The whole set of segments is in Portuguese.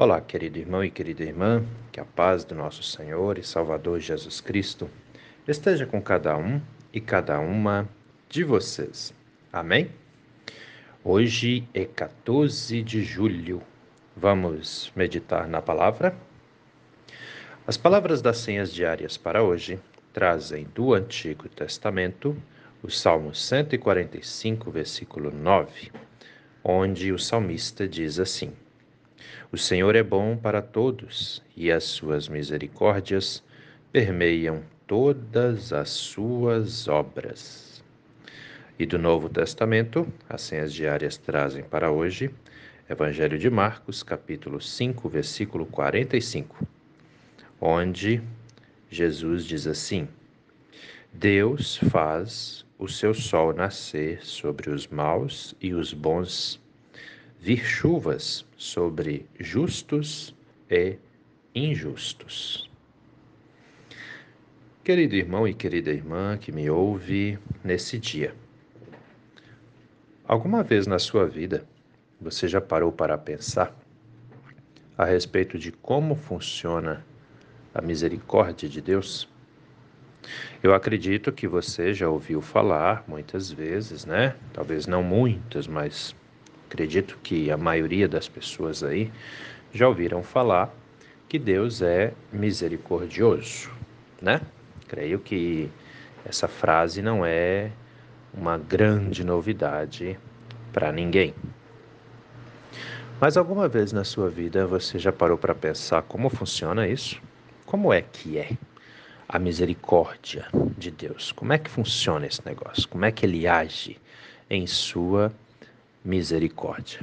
Olá, querido irmão e querida irmã, que a paz do nosso Senhor e Salvador Jesus Cristo esteja com cada um e cada uma de vocês. Amém? Hoje é 14 de julho. Vamos meditar na palavra? As palavras das senhas diárias para hoje trazem do Antigo Testamento o Salmo 145, versículo 9, onde o salmista diz assim: o Senhor é bom para todos e as suas misericórdias permeiam todas as suas obras. E do Novo Testamento, as senhas diárias trazem para hoje Evangelho de Marcos, capítulo 5, versículo 45, onde Jesus diz assim: Deus faz o seu sol nascer sobre os maus e os bons vir chuvas sobre justos e injustos. Querido irmão e querida irmã que me ouve nesse dia, alguma vez na sua vida você já parou para pensar a respeito de como funciona a misericórdia de Deus? Eu acredito que você já ouviu falar muitas vezes, né? Talvez não muitas, mas Acredito que a maioria das pessoas aí já ouviram falar que Deus é misericordioso, né? Creio que essa frase não é uma grande novidade para ninguém. Mas alguma vez na sua vida você já parou para pensar como funciona isso? Como é que é a misericórdia de Deus? Como é que funciona esse negócio? Como é que ele age em sua? Misericórdia.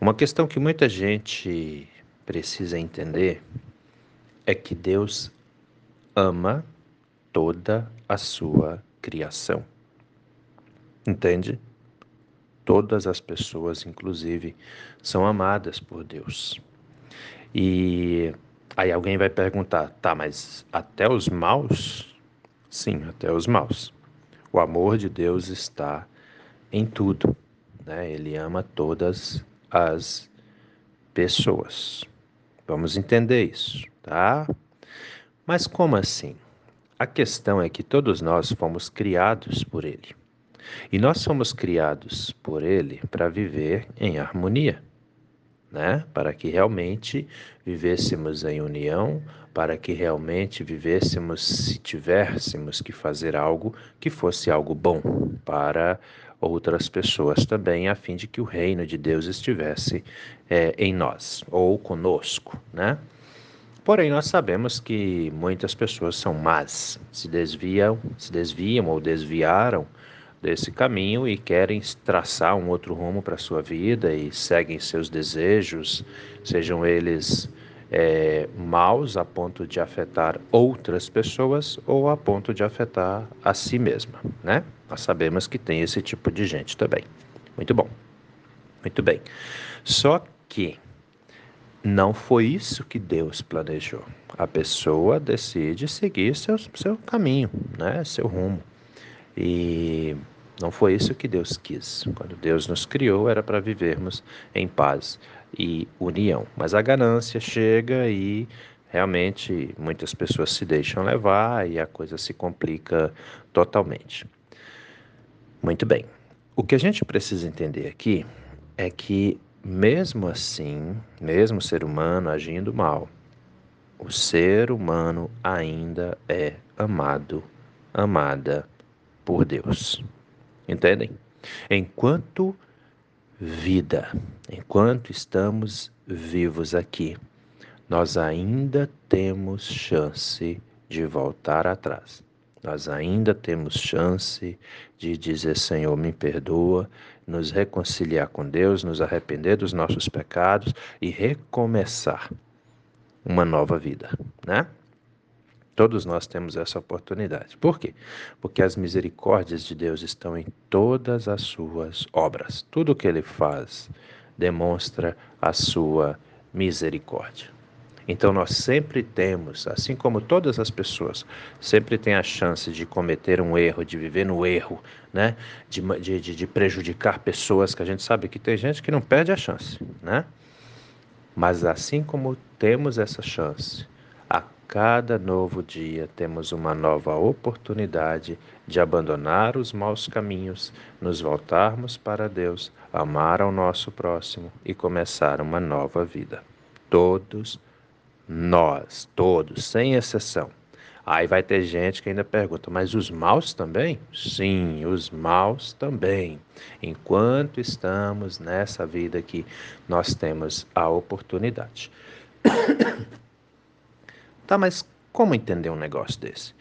Uma questão que muita gente precisa entender é que Deus ama toda a sua criação. Entende? Todas as pessoas, inclusive, são amadas por Deus. E aí alguém vai perguntar: tá, mas até os maus? Sim, até os maus. O amor de Deus está em tudo né? Ele ama todas as pessoas. Vamos entender isso, tá? Mas como assim? A questão é que todos nós fomos criados por Ele. E nós fomos criados por Ele para viver em harmonia, né? Para que realmente vivêssemos em união, para que realmente vivêssemos, se tivéssemos que fazer algo que fosse algo bom para outras pessoas também, a fim de que o reino de Deus estivesse é, em nós ou conosco, né? Porém, nós sabemos que muitas pessoas são más, se desviam, se desviam ou desviaram desse caminho e querem traçar um outro rumo para a sua vida e seguem seus desejos, sejam eles é, maus a ponto de afetar outras pessoas ou a ponto de afetar a si mesma, né? Nós sabemos que tem esse tipo de gente também. Muito bom. Muito bem. Só que não foi isso que Deus planejou. A pessoa decide seguir seu, seu caminho, né? seu rumo. E não foi isso que Deus quis. Quando Deus nos criou, era para vivermos em paz e união. Mas a ganância chega e realmente muitas pessoas se deixam levar e a coisa se complica totalmente. Muito bem. O que a gente precisa entender aqui é que, mesmo assim, mesmo o ser humano agindo mal, o ser humano ainda é amado, amada por Deus. Entendem? Enquanto vida, enquanto estamos vivos aqui, nós ainda temos chance de voltar atrás. Nós ainda temos chance de dizer: Senhor, me perdoa, nos reconciliar com Deus, nos arrepender dos nossos pecados e recomeçar uma nova vida, né? Todos nós temos essa oportunidade. Por quê? Porque as misericórdias de Deus estão em todas as suas obras. Tudo o que ele faz demonstra a sua misericórdia. Então nós sempre temos, assim como todas as pessoas, sempre tem a chance de cometer um erro, de viver no erro, né? de, de, de prejudicar pessoas, que a gente sabe que tem gente que não perde a chance. Né? Mas assim como temos essa chance, cada novo dia temos uma nova oportunidade de abandonar os maus caminhos, nos voltarmos para Deus, amar ao nosso próximo e começar uma nova vida. Todos nós, todos, sem exceção. Aí vai ter gente que ainda pergunta, mas os maus também? Sim, os maus também. Enquanto estamos nessa vida aqui, nós temos a oportunidade. tá, mas como entender um negócio desse?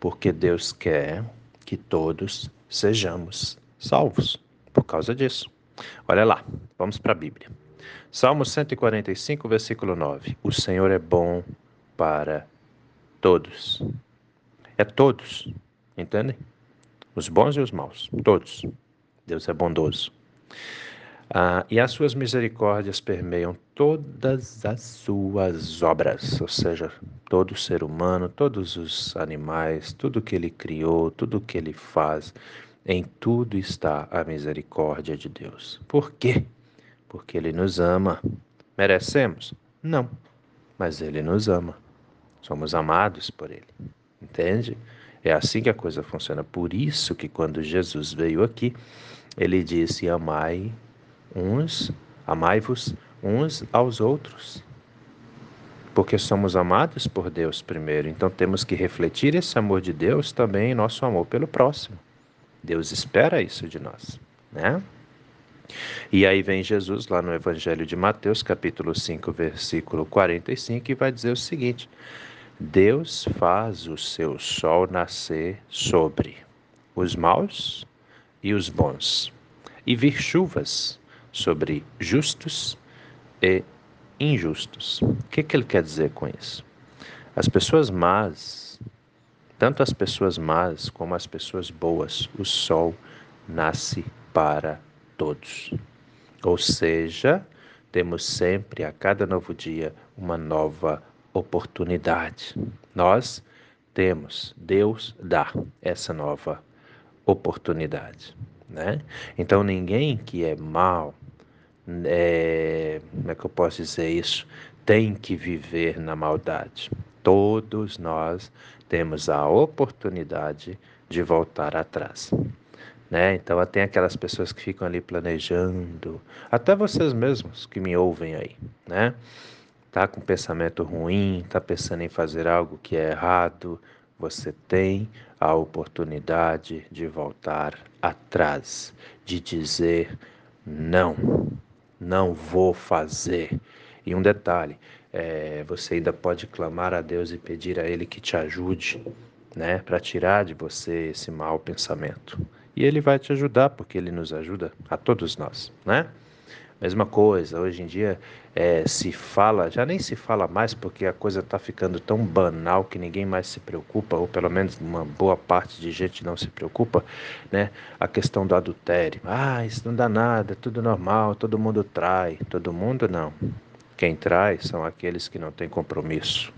Porque Deus quer que todos sejamos salvos por causa disso. Olha lá, vamos para a Bíblia. Salmo 145, versículo 9. O Senhor é bom para todos. É todos, entendem? Os bons e os maus, todos. Deus é bondoso. Ah, e as suas misericórdias permeiam todas as suas obras, ou seja, todo ser humano, todos os animais, tudo que ele criou, tudo que ele faz, em tudo está a misericórdia de Deus. Por quê? Porque ele nos ama. Merecemos? Não, mas ele nos ama. Somos amados por ele. Entende? É assim que a coisa funciona. Por isso que quando Jesus veio aqui, ele disse: Amai uns, amai-vos uns aos outros. Porque somos amados por Deus primeiro, então temos que refletir esse amor de Deus também em nosso amor pelo próximo. Deus espera isso de nós, né? E aí vem Jesus lá no Evangelho de Mateus, capítulo 5, versículo 45, e vai dizer o seguinte: Deus faz o seu sol nascer sobre os maus e os bons, e vir chuvas sobre justos e injustos. O que, que ele quer dizer com isso? As pessoas más, tanto as pessoas más como as pessoas boas, o sol nasce para todos. Ou seja, temos sempre a cada novo dia uma nova oportunidade. Nós temos, Deus dá essa nova oportunidade. Né? Então ninguém que é mal, é, como é que eu posso dizer isso? Tem que viver na maldade. Todos nós temos a oportunidade de voltar atrás. Né? Então tem aquelas pessoas que ficam ali planejando, até vocês mesmos que me ouvem aí, né? Tá com pensamento ruim, tá pensando em fazer algo que é errado, você tem a oportunidade de voltar atrás, de dizer não, não vou fazer. E um detalhe, é, você ainda pode clamar a Deus e pedir a Ele que te ajude, né, para tirar de você esse mau pensamento. E Ele vai te ajudar, porque Ele nos ajuda a todos nós, né? Mesma coisa, hoje em dia é, se fala, já nem se fala mais porque a coisa está ficando tão banal que ninguém mais se preocupa, ou pelo menos uma boa parte de gente não se preocupa, né? A questão do adultério. Ah, isso não dá nada, tudo normal, todo mundo trai. Todo mundo não. Quem trai são aqueles que não têm compromisso.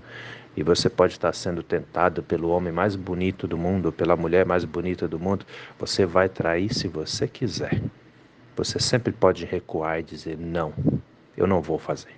E você pode estar sendo tentado pelo homem mais bonito do mundo, pela mulher mais bonita do mundo. Você vai trair se você quiser. Você sempre pode recuar e dizer: não, eu não vou fazer.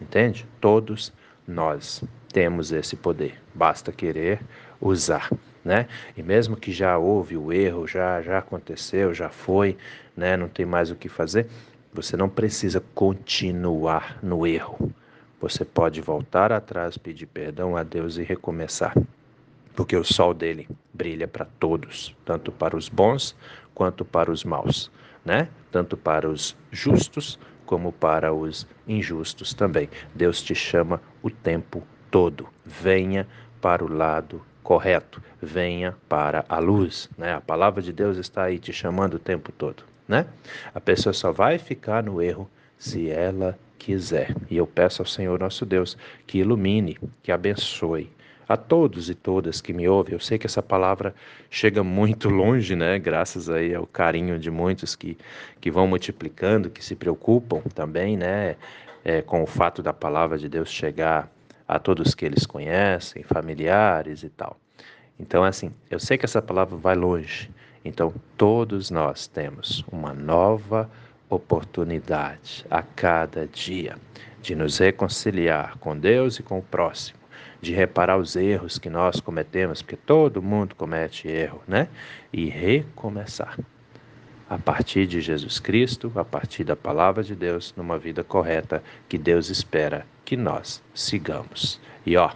Entende? Todos nós temos esse poder, basta querer usar, né? E mesmo que já houve o erro, já já aconteceu, já foi, né? Não tem mais o que fazer. Você não precisa continuar no erro. Você pode voltar atrás, pedir perdão a Deus e recomeçar. Porque o sol dele brilha para todos, tanto para os bons quanto para os maus né? Tanto para os justos como para os injustos também. Deus te chama o tempo todo. Venha para o lado correto, venha para a luz, né? A palavra de Deus está aí te chamando o tempo todo, né? A pessoa só vai ficar no erro se ela quiser. E eu peço ao Senhor nosso Deus que ilumine, que abençoe, a todos e todas que me ouvem. Eu sei que essa palavra chega muito longe, né? Graças aí ao carinho de muitos que, que vão multiplicando, que se preocupam também, né? É, com o fato da palavra de Deus chegar a todos que eles conhecem, familiares e tal. Então, assim, eu sei que essa palavra vai longe. Então, todos nós temos uma nova oportunidade a cada dia de nos reconciliar com Deus e com o próximo, de reparar os erros que nós cometemos, porque todo mundo comete erro, né? E recomeçar a partir de Jesus Cristo, a partir da palavra de Deus, numa vida correta que Deus espera que nós sigamos. E ó,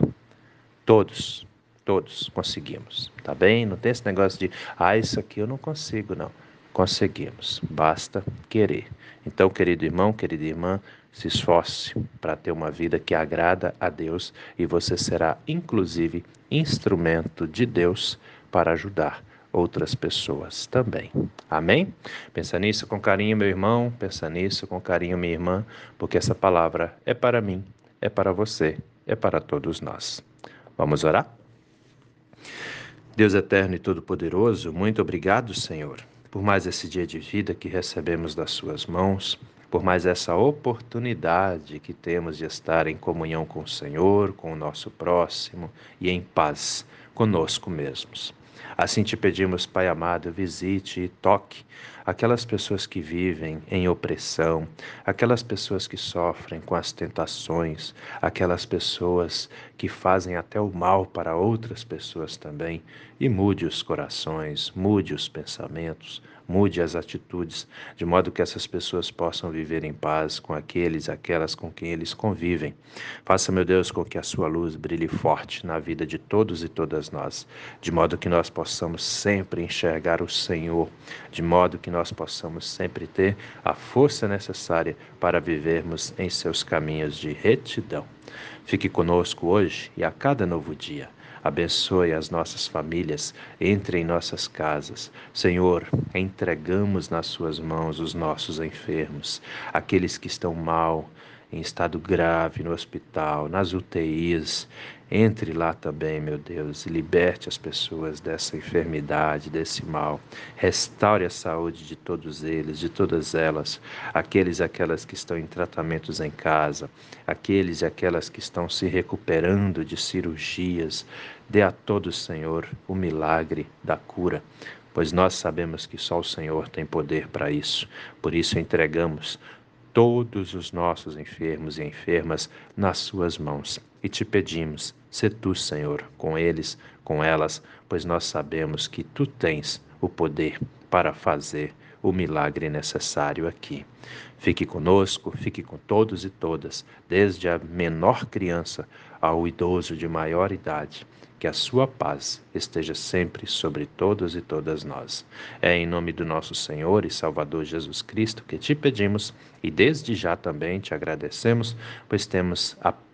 todos, todos conseguimos, tá bem? Não tem esse negócio de, ah, isso aqui eu não consigo, não. Conseguimos, basta querer. Então, querido irmão, querida irmã, se esforce para ter uma vida que agrada a Deus e você será, inclusive, instrumento de Deus para ajudar outras pessoas também. Amém? Pensa nisso com carinho, meu irmão, pensa nisso com carinho, minha irmã, porque essa palavra é para mim, é para você, é para todos nós. Vamos orar? Deus eterno e todo-poderoso, muito obrigado, Senhor, por mais esse dia de vida que recebemos das Suas mãos, por mais essa oportunidade que temos de estar em comunhão com o Senhor, com o nosso próximo e em paz conosco mesmos. Assim te pedimos, Pai amado, visite e toque aquelas pessoas que vivem em opressão, aquelas pessoas que sofrem com as tentações, aquelas pessoas que fazem até o mal para outras pessoas também, e mude os corações, mude os pensamentos, mude as atitudes, de modo que essas pessoas possam viver em paz com aqueles aquelas com quem eles convivem. Faça, meu Deus, com que a sua luz brilhe forte na vida de todos e todas nós, de modo que nós possamos sempre enxergar o Senhor, de modo que nós possamos sempre ter a força necessária para vivermos em seus caminhos de retidão. Fique conosco hoje e a cada novo dia. Abençoe as nossas famílias, entre em nossas casas. Senhor, entregamos nas Suas mãos os nossos enfermos, aqueles que estão mal, em estado grave no hospital, nas UTIs. Entre lá também, meu Deus, e liberte as pessoas dessa enfermidade, desse mal. Restaure a saúde de todos eles, de todas elas, aqueles e aquelas que estão em tratamentos em casa, aqueles e aquelas que estão se recuperando de cirurgias. Dê a todos, Senhor, o milagre da cura pois nós sabemos que só o Senhor tem poder para isso. Por isso entregamos todos os nossos enfermos e enfermas nas Suas mãos. E te pedimos, se tu, Senhor, com eles, com elas, pois nós sabemos que tu tens o poder para fazer o milagre necessário aqui. Fique conosco, fique com todos e todas, desde a menor criança ao idoso de maior idade que a sua paz esteja sempre sobre todos e todas nós. É em nome do nosso Senhor e Salvador Jesus Cristo que te pedimos e desde já também te agradecemos, pois temos a